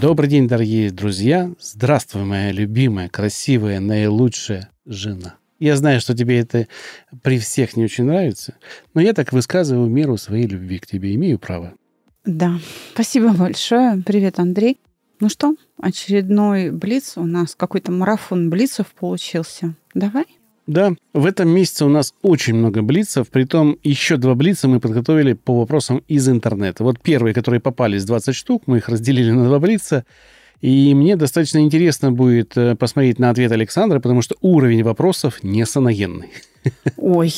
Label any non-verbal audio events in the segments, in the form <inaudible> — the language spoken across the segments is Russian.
Добрый день, дорогие друзья. Здравствуй, моя любимая, красивая, наилучшая жена. Я знаю, что тебе это при всех не очень нравится, но я так высказываю меру своей любви к тебе. Имею право. Да, спасибо большое. Привет, Андрей. Ну что, очередной блиц. У нас какой-то марафон блицев получился. Давай? Да, в этом месяце у нас очень много блицев, притом еще два блица мы подготовили по вопросам из интернета. Вот первые, которые попались, 20 штук, мы их разделили на два блица. И мне достаточно интересно будет э, посмотреть на ответ Александра, потому что уровень вопросов несаногенный. Ой,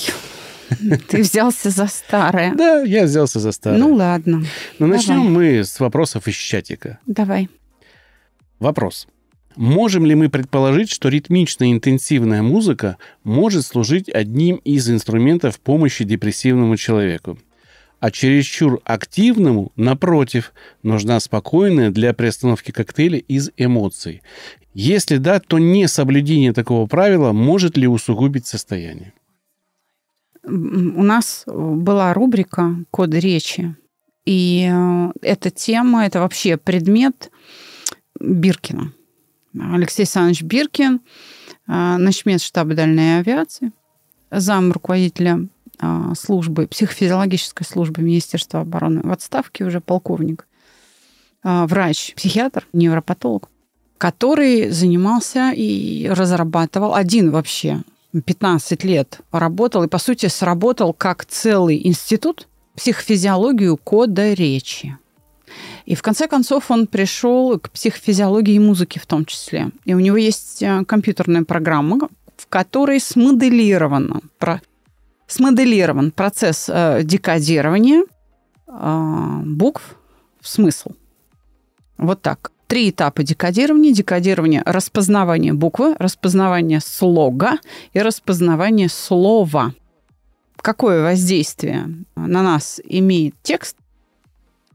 ты взялся за старое. Да, я взялся за старое. Ну ладно. Но начнем мы с вопросов из чатика. Давай. Вопрос. Можем ли мы предположить, что ритмичная интенсивная музыка может служить одним из инструментов помощи депрессивному человеку? А чересчур активному, напротив, нужна спокойная для приостановки коктейля из эмоций. Если да, то несоблюдение такого правила может ли усугубить состояние? У нас была рубрика «Код речи», и э, эта тема, это вообще предмет Биркина – Алексей Александрович Биркин, а, начмет штаба дальней авиации, зам руководителя а, службы, психофизиологической службы Министерства обороны в отставке, уже полковник, а, врач, психиатр, невропатолог, который занимался и разрабатывал, один вообще, 15 лет работал и, по сути, сработал как целый институт психофизиологию кода речи. И в конце концов он пришел к психофизиологии и музыке в том числе. И у него есть э, компьютерная программа, в которой смоделировано, про, смоделирован процесс э, декодирования э, букв в смысл. Вот так. Три этапа декодирования. Декодирование распознавания буквы, распознавание слога и распознавание слова. Какое воздействие на нас имеет текст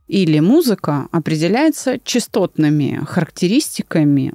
или музыка определяется частотными характеристиками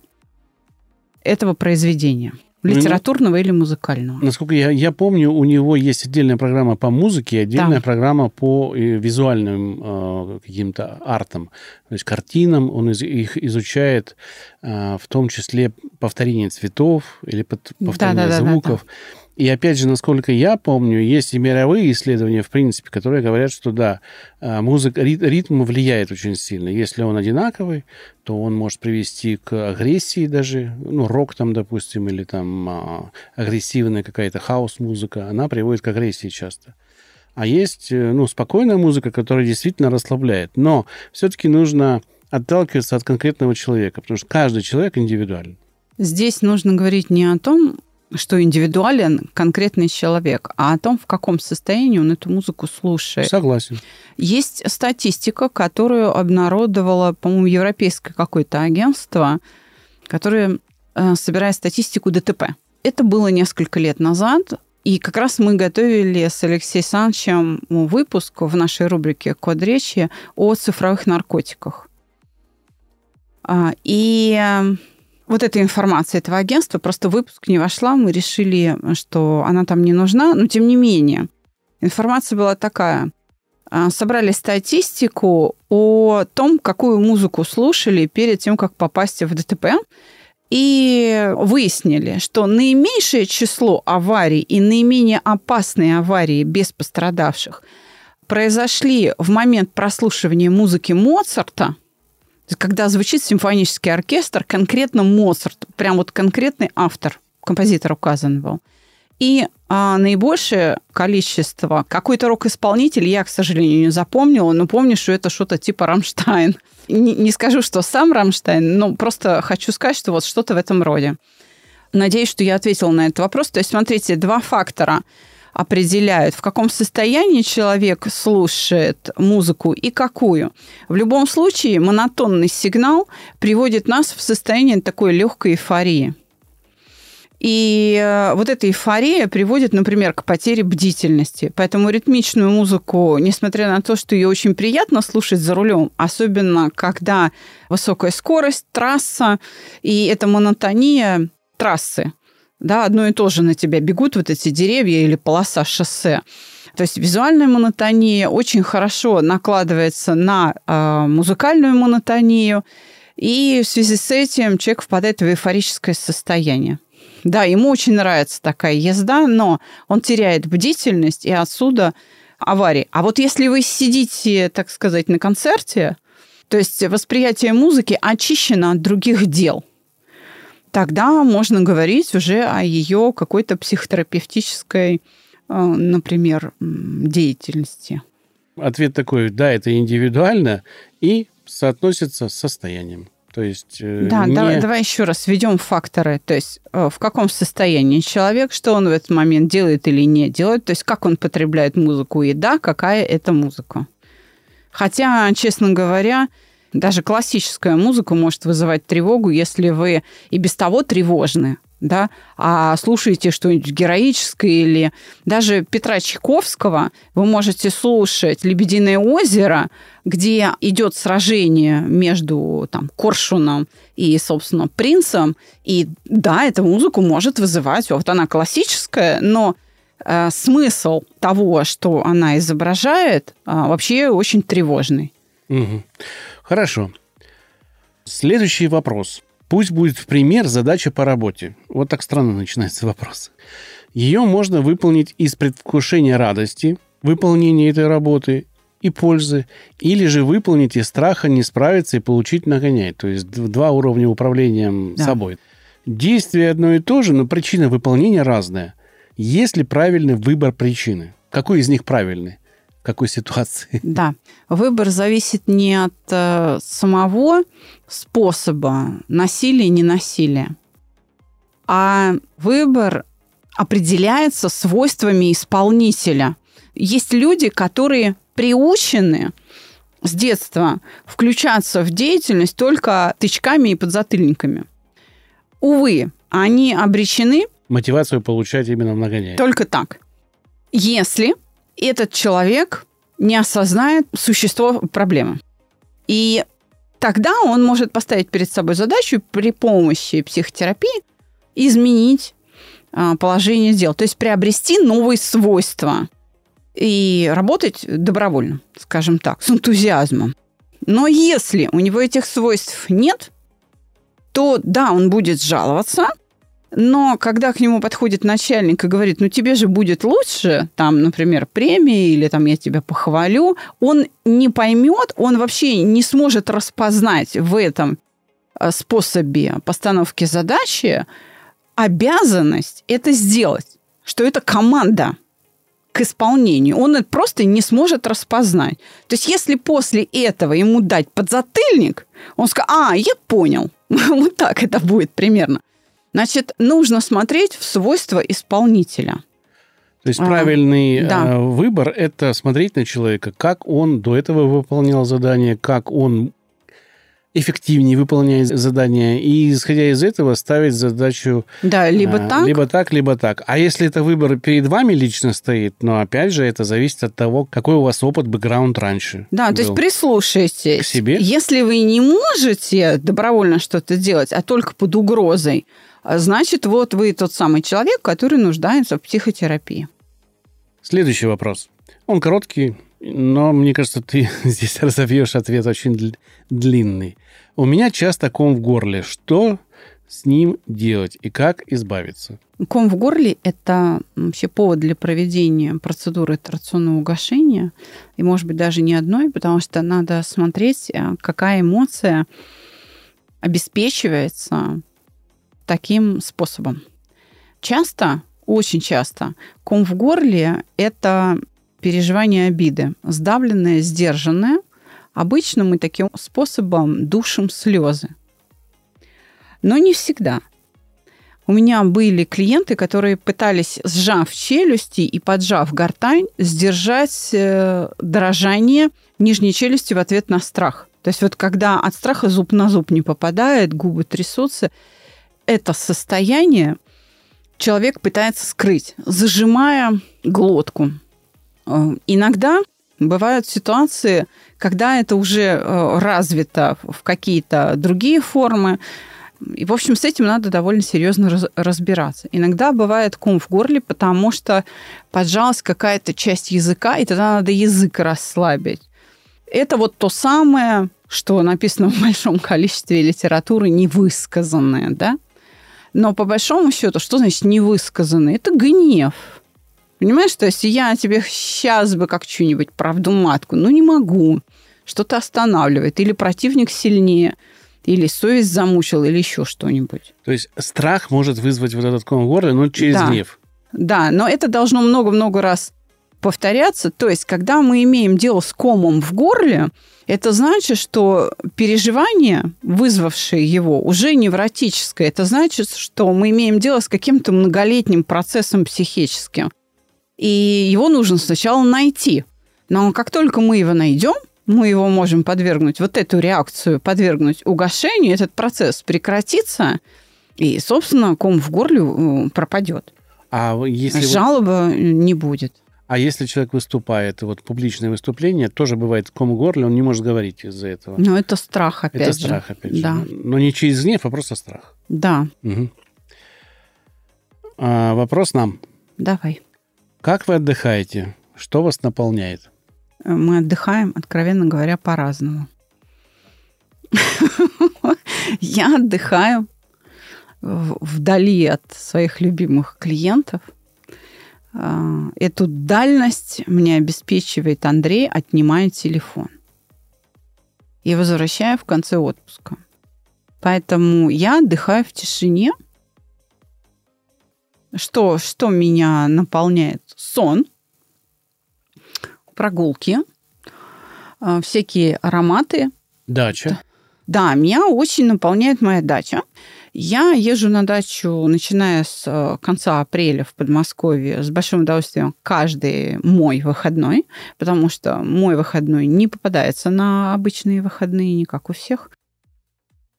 этого произведения. Ну, литературного ну, или музыкального. Насколько я, я помню, у него есть отдельная программа по музыке и отдельная да. программа по э, визуальным э, каким-то артам, то есть картинам. Он из, их изучает э, в том числе повторение цветов или под, повторение да, да, звуков. Да, да, да. И опять же, насколько я помню, есть и мировые исследования, в принципе, которые говорят, что да, а, музыка, ритм влияет очень сильно. Если он одинаковый, то он может привести к агрессии даже, ну, рок там, допустим, или там а, агрессивная какая-то хаос-музыка, она приводит к агрессии часто. А есть, э, ну, спокойная музыка, которая действительно расслабляет. Но все-таки нужно отталкиваться от конкретного человека, потому что каждый человек индивидуален. Здесь нужно говорить не о том, что индивидуален конкретный человек, а о том, в каком состоянии он эту музыку слушает. Согласен. Есть статистика, которую обнародовало, по-моему, европейское какое-то агентство, которое э, собирает статистику ДТП. Это было несколько лет назад, и как раз мы готовили с Алексеем Санчем выпуск в нашей рубрике «Код речи» о цифровых наркотиках. А, и э, вот эта информация этого агентства, просто выпуск не вошла, мы решили, что она там не нужна, но тем не менее. Информация была такая. А, собрали статистику о том, какую музыку слушали перед тем, как попасть в ДТП. И выяснили, что наименьшее число аварий и наименее опасные аварии без пострадавших произошли в момент прослушивания музыки Моцарта – когда звучит симфонический оркестр, конкретно Моцарт, прям вот конкретный автор, композитор указан был. И а, наибольшее количество, какой-то рок-исполнитель, я, к сожалению, не запомнила, но помню, что это что-то типа Рамштайн. <laughs> Не, не скажу, что сам Рамштайн, но просто хочу сказать, что вот что-то в этом роде. Надеюсь, что я ответила на этот вопрос. То есть, смотрите, два фактора – определяют, в каком состоянии человек слушает музыку и какую. В любом случае, монотонный сигнал приводит нас в состояние такой легкой эйфории. И э, вот эта эйфория приводит, например, к потере бдительности. Поэтому ритмичную музыку, несмотря на то, что ее очень приятно слушать за рулем, особенно когда высокая скорость, трасса, и это монотония трассы, да, одно и то же на тебя бегут вот эти деревья или полоса шоссе. То есть визуальная монотония очень хорошо накладывается на э, музыкальную монотонию, и в связи с этим человек впадает в эйфорическое состояние. Да, ему очень нравится такая езда, но он теряет бдительность, и отсюда аварии. А вот если вы сидите, так сказать, на концерте, то есть восприятие музыки очищено от других дел, тогда можно говорить уже о ее какой-то психотерапевтической, э, например, деятельности. Ответ такой, да, это индивидуально и соотносится с состоянием. То есть э, да, не... давай, давай еще раз введем факторы. То есть э, в каком состоянии человек, что он в этот момент делает или не делает, то есть как он потребляет музыку и да, какая это музыка. Хотя, честно говоря, даже классическая музыка может вызывать тревогу, если вы и без того тревожны да, а слушаете что-нибудь героическое или даже Петра Чайковского, вы можете слушать «Лебединое озеро», где идет сражение между там, Коршуном и, собственно, принцем. И да, эта музыка может вызывать, вот она классическая, но э, смысл того, что она изображает, э, вообще очень тревожный. Угу. Хорошо. Следующий вопрос. Пусть будет в пример задача по работе. Вот так странно начинается вопрос. Ее можно выполнить из предвкушения радости, выполнения этой работы и пользы, или же выполнить из страха не справиться и получить нагонять. То есть два уровня управления да. собой. Действие одно и то же, но причина выполнения разная. Есть ли правильный выбор причины? Какой из них правильный? Какой ситуации. <laughs> Да. Выбор зависит не от э, самого способа насилия и ненасилия, а выбор определяется свойствами исполнителя. Есть люди, которые приучены с детства включаться в деятельность только тычками и подзатыльниками. Увы, они обречены... Мотивацию получать именно в нагоняй. Только так. Если этот человек не осознает существо проблемы. И тогда он может поставить перед собой задачу при помощи психотерапии изменить а, положение дел, то есть приобрести новые свойства и работать добровольно, скажем так, с энтузиазмом. Но если у него этих свойств нет, то да, он будет жаловаться, но когда к нему подходит начальник и говорит, ну тебе же будет лучше, там, например, премии или там я тебя похвалю, он не поймет, он вообще не сможет распознать в этом э, способе постановки задачи обязанность это сделать, что это команда к исполнению. Он это просто не сможет распознать. То есть если после этого ему дать подзатыльник, он скажет, а, я понял. <laughs> Вот так это будет примерно. Значит, нужно смотреть в свойства исполнителя. То есть правильный а, да. выбор – это смотреть на человека, как он до этого выполнял задание, как он эффективнее выполняет задание, и, исходя из этого, ставить задачу... Да, либо а, так. Либо так, либо так. А если это выбор перед вами лично стоит, но, опять же, это зависит от того, какой у вас опыт, бэкграунд раньше Да, был. то есть прислушайтесь. К себе. Если вы не можете добровольно что-то делать, а только под угрозой, значит, вот вы тот самый человек, который нуждается в психотерапии. Следующий вопрос. Он короткий, но мне кажется, ты <laughs> здесь разовьешь ответ очень длинный. У меня часто ком в горле. Что с ним делать и как избавиться? Ком в горле – это вообще повод для проведения процедуры торционного угошения, и, может быть, даже не одной, потому что надо смотреть, э, какая эмоция обеспечивается таким способом. Часто, очень часто, ком в горле – это переживание обиды, сдавленное, сдержанное. Обычно мы таким способом душим слезы. Но не всегда. У меня были клиенты, которые пытались, сжав челюсти и поджав гортань, сдержать э, дрожание нижней челюсти в ответ на страх. То есть вот когда от страха зуб на зуб не попадает, губы трясутся, это состояние человек пытается скрыть, зажимая глотку. Э, иногда бывают ситуации, когда это уже э, развито в какие-то другие формы, и, в общем, с этим надо довольно серьезно раз, разбираться. Иногда бывает ком в горле, потому что поджалась какая-то часть языка, и тогда надо язык расслабить. Это вот то самое, что написано в большом <laughs> количестве литературы, невысказанное, да? Но по большому счету, что значит невысказанное? Это гнев. Понимаешь, то есть я тебе сейчас бы как что-нибудь правду матку, ну не могу. Что-то останавливает. Или противник сильнее – или совесть замучил, или еще что-нибудь. То есть страх может вызвать вот этот ком в горле, но через да. гнев. Да, но это должно много-много раз повторяться. То есть, когда мы имеем дело с комом в горле, это значит, что переживание, вызвавшее его, уже невротическое. Это значит, что мы имеем дело с каким-то многолетним процессом психическим. И его нужно сначала найти. Но как только мы его найдем, мы его можем подвергнуть, вот эту реакцию подвергнуть угошению, этот процесс прекратится, и, собственно, ком в горле э, пропадет. А если Жалоба вы... не будет. А если человек выступает, вот публичное выступление, тоже бывает ком горле, он не может говорить из-за этого. Ну, это страх, опять это же. Это страх, опять же. Да. Но не через гнев, а просто страх. Да. Угу. А, вопрос нам. Давай. Как вы отдыхаете? Что вас наполняет? мы отдыхаем, откровенно говоря, по-разному. <laughs> Я отдыхаю вдали от своих любимых клиентов. А, эту дальность мне обеспечивает Андрей, отнимая телефон. И возвращаю в конце отпуска. Поэтому я отдыхаю в тишине. Что, что меня наполняет? Сон – прогулки, а, всякие ароматы. Дача. Да, меня очень наполняет моя дача. Я езжу на дачу, начиная с э, конца апреля в Подмосковье, с большим удовольствием каждый мой выходной, потому что мой выходной не попадается на обычные выходные, не как у всех.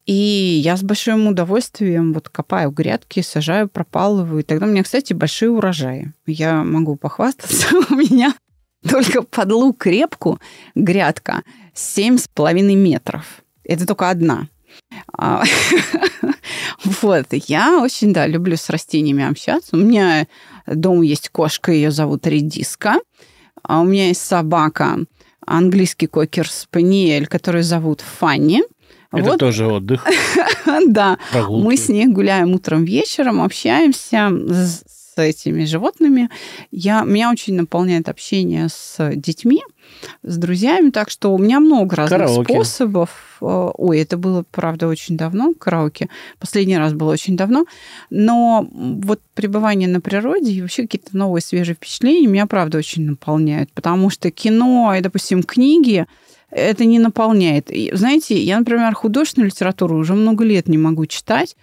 И я с большим удовольствием вот копаю грядки, сажаю, пропалываю. И тогда у меня, кстати, большие урожаи. Я могу похвастаться, <laughs> у меня только под лук репку грядка 7,5 метров. Это только одна. А, <laughs> вот. Я очень, да, люблю с растениями общаться. У меня дома есть кошка, ее зовут Редиска. А у меня есть собака, английский кокер спаниель, который зовут Фанни. Это вот. тоже отдых. <laughs> да. Прогулки. Мы с ней гуляем утром, вечером, общаемся с этими животными. Я, меня очень наполняет общение с детьми, с друзьями, так что у меня много разных караоке. способов. Э, ой, это было, правда, очень давно, караоке. Последний раз было очень давно. Но вот пребывание на природе и вообще какие-то новые свежие впечатления меня, правда, очень наполняют. Потому что кино и, допустим, книги, это не наполняет. И, знаете, я, например, художественную литературу уже много лет не могу читать,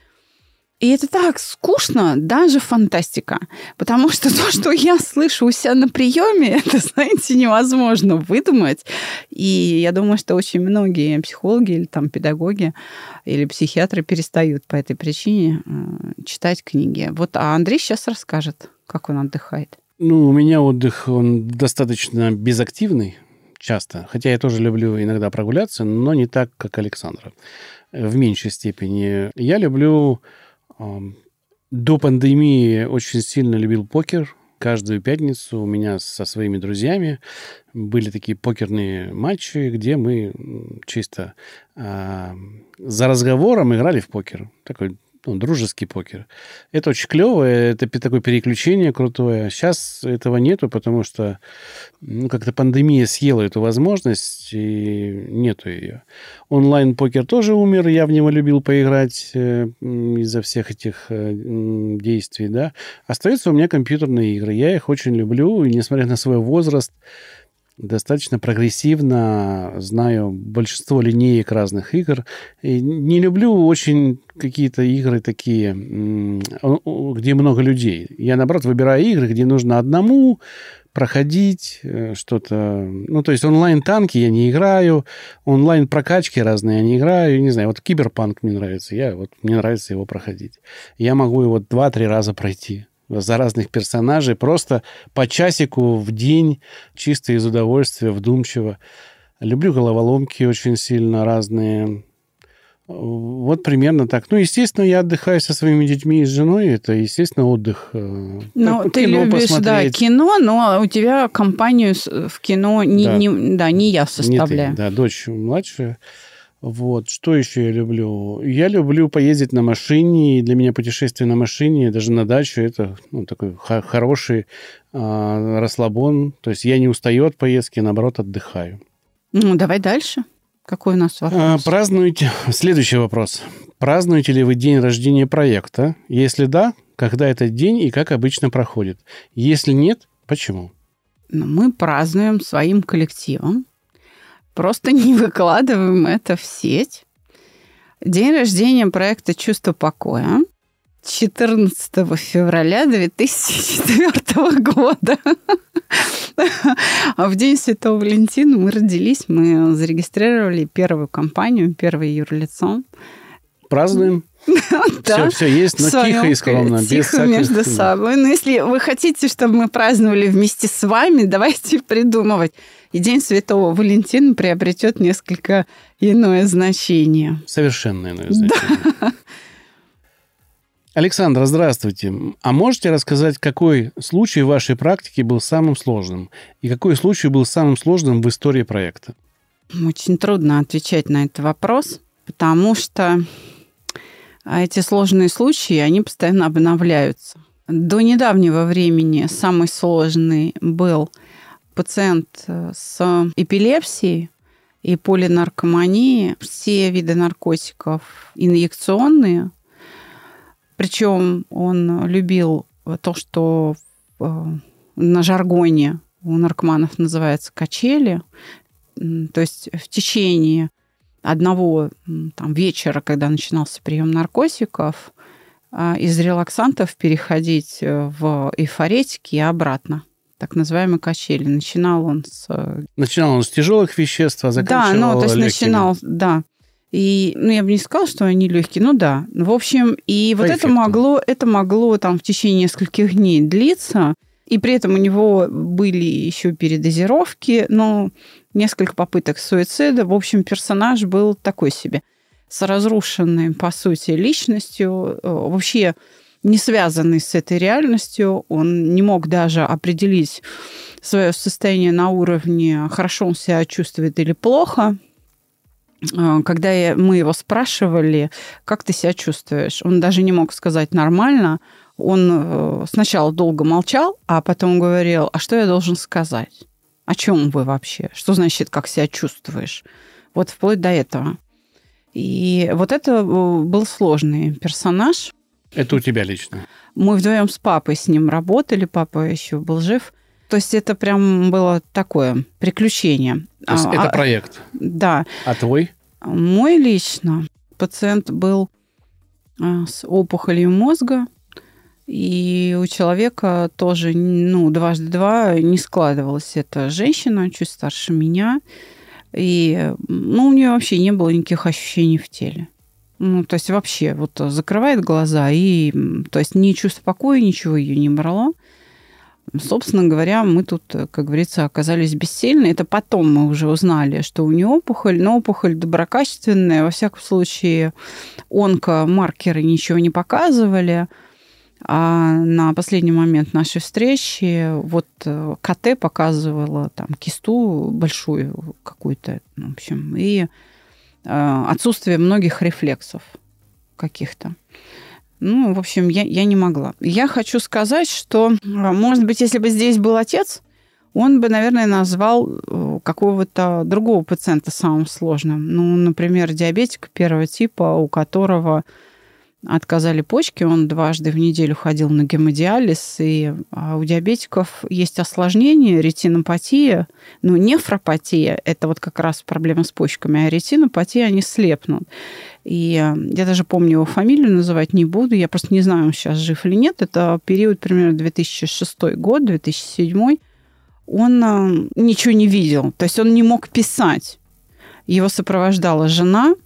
и это так скучно, даже фантастика. Потому что то, <laughs> что я слышу у себя на приеме, <laughs> это, знаете, невозможно выдумать. И я думаю, что очень многие психологи или там педагоги или психиатры перестают по этой причине э, читать книги. Вот, а Андрей сейчас расскажет, как он отдыхает. Ну, у меня отдых, он достаточно безактивный часто. Хотя я тоже люблю иногда прогуляться, но не так, как Александра. В меньшей степени. Я люблю до пандемии очень сильно любил покер. Каждую пятницу у меня со своими друзьями были такие покерные матчи, где мы чисто э, за разговором играли в покер. Такой ну, дружеский покер. Это очень клево, это такое переключение крутое. Сейчас этого нету, потому что ну, как-то пандемия съела эту возможность, и нету ее. Онлайн-покер тоже умер, я в него любил поиграть э, из-за всех этих э, действий, да. Остаются у меня компьютерные игры, я их очень люблю, и несмотря на свой возраст, достаточно прогрессивно, знаю большинство линеек разных игр. И не люблю очень какие-то игры такие, где много людей. Я, наоборот, выбираю игры, где нужно одному проходить э, что-то. Ну, то есть онлайн-танки я не играю, онлайн-прокачки разные я не играю. Не знаю, вот Киберпанк мне нравится, я, вот, мне нравится его проходить. Я могу его два-три раза пройти за разных персонажей, просто по часику в день, чисто из удовольствия, вдумчиво. Люблю головоломки очень сильно разные. Вот примерно так. Ну, естественно, я отдыхаю со своими детьми и с женой. Это, естественно, отдых. Э, ну, ты любишь, посмотреть. да, кино, но у тебя компанию в кино не, да. не, да, не я составляю. Не ты, да, дочь младшая. Вот. Что еще я люблю? Я люблю поездить на машине. И для меня путешествие на машине, даже на дачу, это ну, такой хороший э, расслабон. То есть я не устаю от поездки, наоборот, отдыхаю. Ну, давай дальше. Какой у нас вопрос? А, празднуете... <laughs> Следующий вопрос. Празднуете ли вы день рождения проекта? Если да, когда этот день и как обычно проходит? Если нет, почему? Ну, мы празднуем своим коллективом. Просто <laughs> не выкладываем это в сеть. День рождения проекта «Чувство покоя» 14 февраля 2004 года. А <laughs> в день Святого Валентина мы родились, мы зарегистрировали первую компанию, первое юрлицо. Празднуем. <laughs> Все, все есть, но тихо и скромно. Тихо между собой. Но если вы хотите, чтобы мы праздновали вместе с вами, <laughs> давайте придумывать. И День Святого Валентина приобретет несколько иное значение. Совершенно иное <laughs> значение. Александра, здравствуйте. А можете рассказать, какой случай в вашей практике был самым сложным? И какой случай был самым сложным в истории проекта? Очень трудно отвечать на этот вопрос, потому что эти сложные случаи, они постоянно обновляются. До недавнего времени самый сложный был пациент э, с эпилепсией и полинаркоманией. Все виды наркотиков инъекционные – причем он любил то, что э, на жаргоне у наркоманов называется качели. То есть в течение одного там, вечера, когда начинался прием наркотиков, а, из релаксантов переходить э, в эйфоретики и обратно так называемые качели. Начинал он с... Э, начинал он с тяжелых веществ, а заканчивал Да, ну, то есть легкими. начинал, да. И, ну, я бы не сказала, что они легкие, ну да. В общем, и По вот эффекту. это могло, это могло там в течение нескольких дней длиться. И при этом у него были еще передозировки, но несколько попыток суицида. В общем, персонаж был такой себе. С разрушенной, по сути, личностью. Э, вообще не связанный с этой реальностью. Он не мог даже определить свое состояние на уровне, хорошо он себя чувствует или плохо. А, когда мы его спрашивали, как ты себя чувствуешь, он даже не мог сказать нормально. Он э, сначала долго молчал, а потом говорил, а что я должен сказать? О чем вы вообще? Что значит, как себя чувствуешь? Вот вплоть до этого. И вот это э, был сложный персонаж. Это у тебя лично? Мы вдвоем с папой с ним работали, папа еще был жив. То есть это прям было такое приключение. То есть а, это а, проект? Да. А твой? Мой лично пациент был а, с опухолью мозга, и у человека тоже, ну, дважды два не складывалась эта женщина, чуть старше меня. И, ну, у нее вообще не было никаких ощущений в теле. Ну, то есть вообще вот закрывает глаза и, то есть ни чувство покоя, ничего ее не брало. Собственно говоря, мы тут, как говорится, оказались бессильны. Это потом мы уже узнали, что у нее опухоль, но опухоль доброкачественная. Во всяком случае, онкомаркеры ничего не показывали. А на последний момент нашей встречи вот э, КТ показывала там кисту большую какую-то, в общем, и э, отсутствие многих рефлексов каких-то. Ну, в общем, я, я не могла. Я хочу сказать, что, может быть, если бы здесь был отец, он бы, наверное, назвал э, какого-то другого пациента самым сложным. Ну, например, диабетик первого типа, у которого отказали почки, он дважды в неделю ходил на гемодиализ, и а у диабетиков есть осложнение, ретинопатия, ну, нефропатия, это вот как раз проблема с почками, а ретинопатия, они слепнут. И э, я даже помню его фамилию, называть не буду, я просто не знаю, он сейчас жив или нет, это период примерно 2006 год, 2007 он э, ничего не видел, то есть он не мог писать. Его сопровождала жена –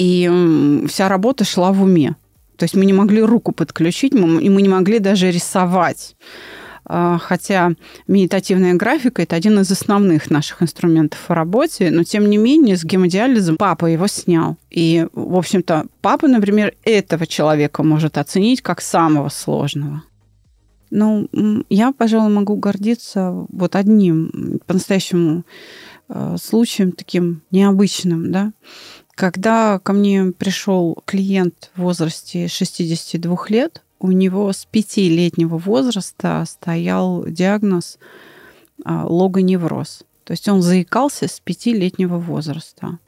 и вся работа шла в уме. То есть мы не могли руку подключить, мы, и мы не могли даже рисовать. А, хотя медитативная графика – это один из основных наших инструментов в работе, но тем не менее с гемодиализом папа его снял. И, в общем-то, папа, например, этого человека может оценить как самого сложного. Ну, я, пожалуй, могу гордиться вот одним по-настоящему э, случаем таким необычным, да. Когда ко мне пришел клиент в возрасте 62 лет, у него с пятилетнего возраста стоял диагноз а, логоневроз. То есть он заикался с пятилетнего возраста.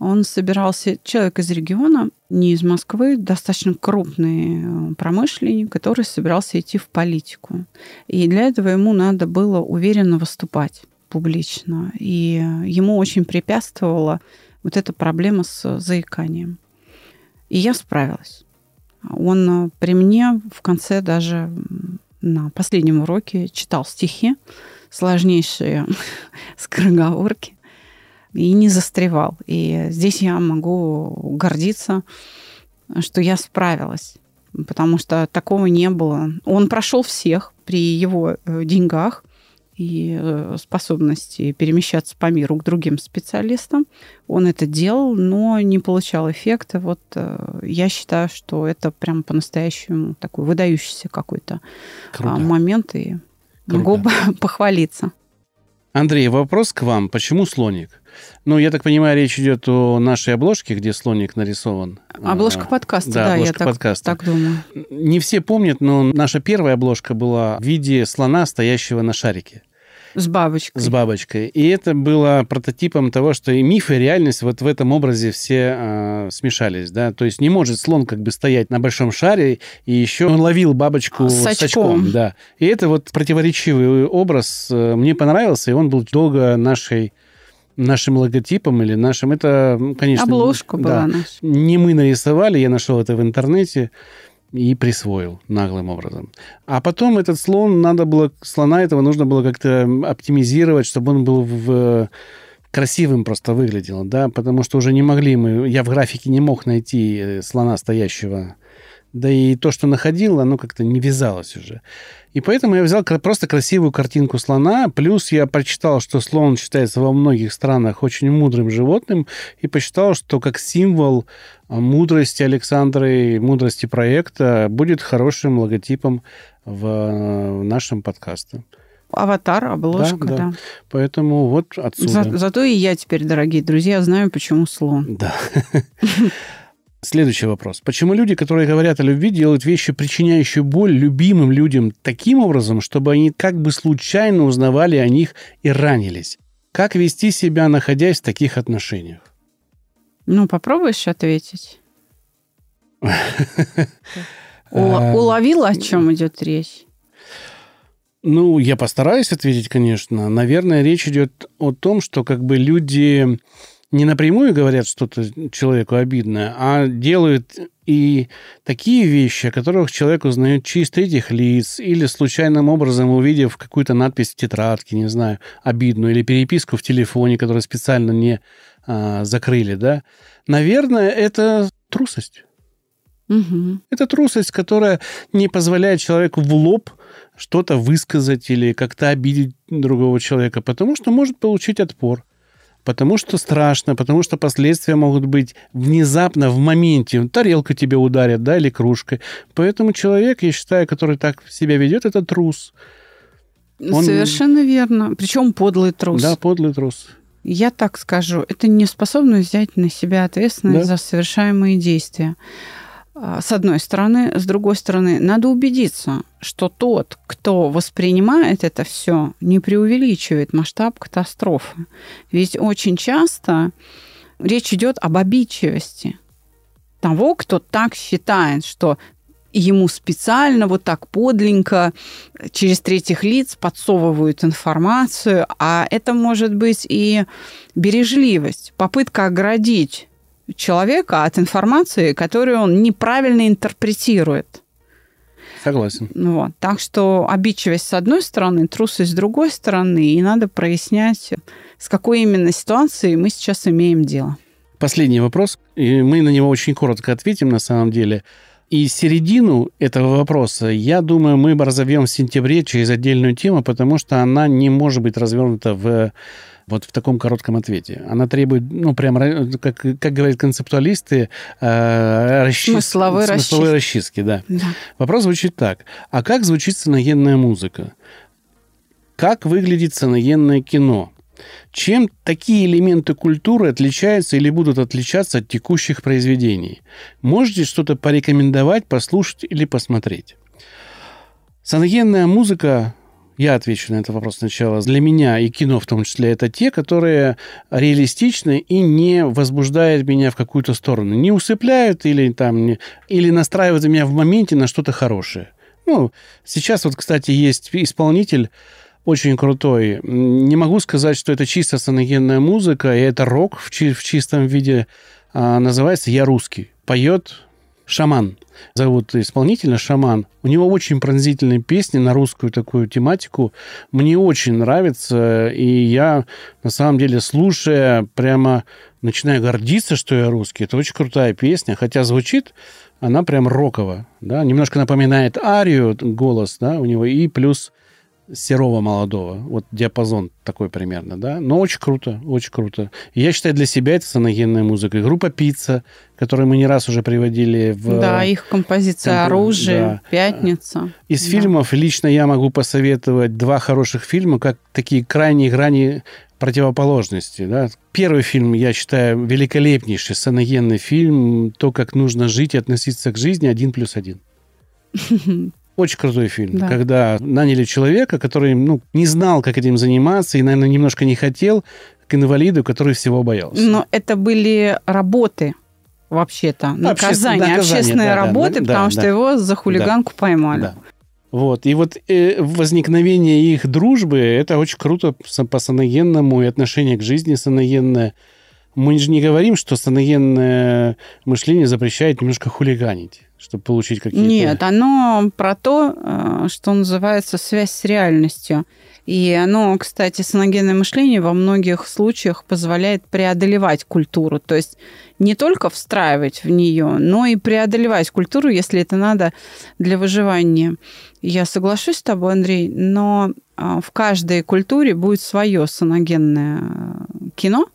Он собирался, человек из региона, не из Москвы, достаточно крупный э, промышленник, который собирался идти в политику. И для этого ему надо было уверенно выступать публично. И ему очень препятствовала вот эта проблема с заиканием. И я справилась. Он э, при мне в конце даже на последнем уроке читал стихи, сложнейшие <laughs> скороговорки, и не застревал. И здесь я могу гордиться, что я справилась, потому что такого не было. Он прошел всех при его э, деньгах, и э, способности перемещаться по миру к другим специалистам. Он это делал, но не получал эффекта. Вот э, я считаю, что это прям по-настоящему такой выдающийся какой-то а, Круто. момент, и Круто. могу <laughs> похвалиться. Андрей, вопрос к вам. Почему слоник? Ну, я так понимаю, речь идет о нашей обложке, где слоник нарисован. Обложка а, подкаста, да, да обложка я подкаста. Так, так думаю. Не все помнят, но наша первая обложка была в виде слона, стоящего на шарике. С бабочкой. С бабочкой. И это было прототипом того, что и миф, и реальность вот в этом образе все э, смешались, да. То есть не может слон как бы стоять на большом шаре, и еще он ловил бабочку с, с очком. Да. И это вот противоречивый образ э, мне понравился, и он был долго нашей нашим логотипом или нашим... Это, конечно... Обложка да, была наша. Не мы нарисовали, я нашел это в интернете и присвоил наглым образом. А потом этот слон, надо было, слона этого нужно было как-то оптимизировать, чтобы он был в красивым просто выглядел, да, потому что уже не могли мы, я в графике не мог найти э, слона стоящего да и то, что находил, оно как-то не вязалось уже. И поэтому я взял просто красивую картинку слона, плюс я прочитал, что слон считается во многих странах очень мудрым животным, и посчитал, что как символ а, мудрости Александра и мудрости проекта будет хорошим логотипом в нашем подкасте. Аватар, обложка, да. да. Поэтому вот отсюда. За, зато и я теперь, дорогие друзья, знаю, почему слон. Да. <laughs> Следующий вопрос. Почему люди, которые говорят о любви, делают вещи, причиняющие боль любимым людям таким образом, чтобы они как бы случайно узнавали о них и ранились? Как вести себя, находясь в таких отношениях? Ну, попробуешь ответить. <laughs> Уловила, о чем идет речь? Ну, я постараюсь ответить, конечно. Наверное, речь идет о том, что как бы люди не напрямую говорят что-то человеку обидное, а делают и такие вещи, о которых человек узнает через третьих лиц или случайным образом увидев какую-то надпись в тетрадке, не знаю, обидную, или переписку в телефоне, которую специально не а, закрыли, да. Наверное, это трусость. Угу. Это трусость, которая не позволяет человеку в лоб что-то высказать или как-то обидеть другого человека, потому что может получить отпор потому что страшно, потому что последствия могут быть внезапно, в моменте. Тарелка тебе ударят, да, или кружкой. Поэтому человек, я считаю, который так себя ведет, это трус. Он... Совершенно верно. Причем подлый трус. Да, подлый трус. Я так скажу, это не способность взять на себя ответственность да. за совершаемые действия. А, с одной стороны. С другой стороны, надо убедиться, что тот, кто воспринимает это все, не преувеличивает масштаб катастрофы. Ведь очень часто речь идет об обидчивости того, кто так считает, что ему специально вот так подленько через третьих лиц подсовывают информацию, а это может быть и бережливость, попытка оградить человека от информации, которую он неправильно интерпретирует. Согласен. Вот. Так что обидчивость с одной стороны, трусость с другой стороны, и надо прояснять, с какой именно ситуацией мы сейчас имеем дело. Последний вопрос, и мы на него очень коротко ответим на самом деле. И середину этого вопроса, я думаю, мы разовьем в сентябре через отдельную тему, потому что она не может быть развернута в вот в таком коротком ответе. Она требует, ну, прям, как, как говорят концептуалисты, э, расчис... смысловой, смысловой расчистки. да. да. Вопрос звучит так. А как звучит саногенная музыка? Как выглядит саногенное кино? Чем такие элементы культуры отличаются или будут отличаться от текущих произведений? Можете что-то порекомендовать, послушать или посмотреть? Саногенная музыка я отвечу на этот вопрос сначала. Для меня и кино в том числе это те, которые реалистичны и не возбуждают меня в какую-то сторону. Не усыпляют или, там, не, или настраивают меня в моменте на что-то хорошее. Ну, сейчас вот, кстати, есть исполнитель, очень крутой. Не могу сказать, что это чисто саногенная музыка, и это рок в, чи- в чистом виде. А, называется «Я русский». Поет Шаман. Зовут исполнителя Шаман. У него очень пронзительные песни на русскую такую тематику. Мне очень нравится, и я, на самом деле, слушая, прямо начинаю гордиться, что я русский. Это очень крутая песня, хотя звучит она прям роково, да, немножко напоминает арию голос, да, у него, и плюс серого молодого. Вот диапазон такой примерно, да. Но очень круто, очень круто. я считаю, для себя это саногенная музыка. группа «Пицца», которую мы не раз уже приводили в... Да, их композиция Компо... «Оружие», да. «Пятница». Из да. фильмов лично я могу посоветовать два хороших фильма, как такие крайние грани противоположности. Да? Первый фильм, я считаю, великолепнейший саногенный фильм «То, как нужно жить и относиться к жизни один плюс один». <laughs> Очень крутой фильм, да. когда наняли человека, который ну, не знал, как этим заниматься, и, наверное, немножко не хотел, к инвалиду, который всего боялся. Но это были работы вообще-то, наказание, наказание общественные да, работы, да, потому да, что да, его за хулиганку да, поймали. Да. Вот. И вот э, возникновение их дружбы, это очень круто по саногенному, и отношение к жизни саногенное. Мы же не говорим, что саногенное мышление запрещает немножко хулиганить чтобы получить какие-то... Нет, оно про то, э, что называется связь с реальностью. И оно, кстати, саногенное мышление во многих случаях позволяет преодолевать культуру. То есть не только встраивать в нее, но и преодолевать культуру, если это надо для выживания. Я соглашусь с тобой, Андрей, но э, в каждой культуре будет свое саногенное э, кино,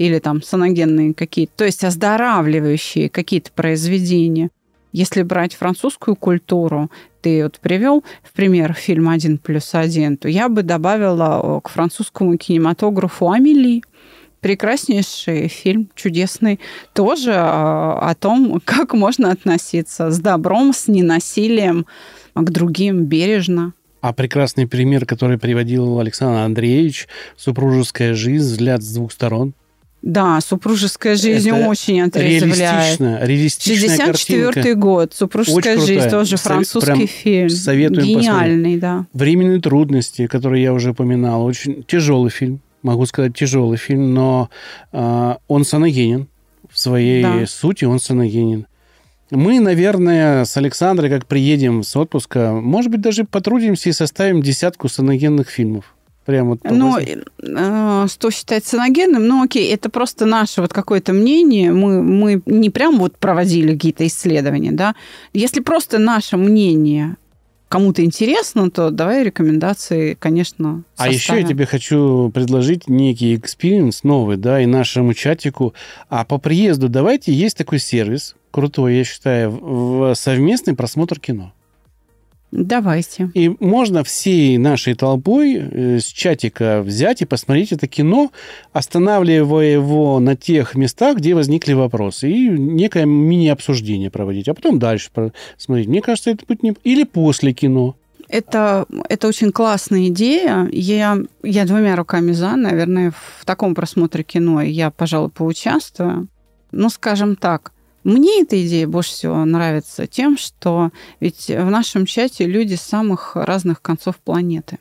или там саногенные какие-то, то есть оздоравливающие какие-то произведения. Если брать французскую культуру, ты вот привел в пример фильм «Один плюс один», то я бы добавила э, к французскому кинематографу «Амели», прекраснейший фильм, чудесный, тоже э, о том, <laughs> как можно относиться с добром, с ненасилием к другим бережно. А прекрасный пример, который приводил Александр Андреевич, супружеская жизнь, взгляд с двух сторон. Да, супружеская жизнь это очень отрезвляет. Реалистично, реалистичная 64 год, супружеская очень жизнь, тоже французский Прям фильм. Советуем Гениальный, посмотреть. да. Временные трудности, которые я уже упоминал, очень тяжелый фильм, могу сказать, тяжелый фильм, но э, он саногенен в своей да. сути, он саногенен. Мы, наверное, с Александрой, как приедем с отпуска, может быть, даже потрудимся и составим десятку саногенных фильмов. Прям вот ну, э, что считать саногенным? Ну, окей, это просто наше вот какое-то мнение. Мы, мы не прям вот проводили какие-то исследования, да. Если просто наше мнение кому-то интересно, то давай рекомендации, конечно, составим. А еще я тебе хочу предложить некий experience новый, да, и нашему чатику. А по приезду давайте, есть такой сервис, крутой, я считаю, в совместный просмотр кино. Давайте. И можно всей нашей толпой э, с чатика взять и посмотреть это кино, останавливая его на тех местах, где возникли вопросы, и некое мини-обсуждение проводить, а потом дальше смотреть. Мне кажется, это будет не... Или после кино. Это, это очень классная идея. Я, я двумя руками за. Наверное, в таком просмотре кино я, пожалуй, поучаствую. Ну, скажем так, мне эта идея больше всего нравится тем, что ведь в нашем чате люди с самых разных концов планеты.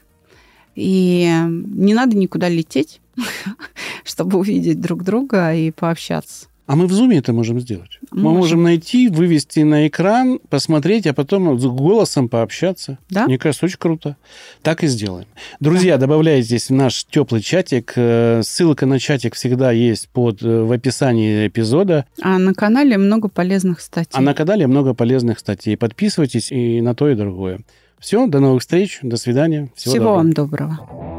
И не надо никуда лететь, <laughs> чтобы увидеть друг друга и пообщаться. А мы в зуме это можем сделать. Можем. Мы можем найти, вывести на экран, посмотреть, а потом с голосом пообщаться. Да? Мне кажется, очень круто. Так и сделаем. Друзья, да. добавляйте здесь наш теплый чатик. Э, ссылка на чатик всегда есть под, э, в описании эпизода. А на канале много полезных статей. А на канале много полезных статей. Подписывайтесь и на то, и другое. Все, до новых встреч, до свидания. Всего, Всего доброго. вам доброго.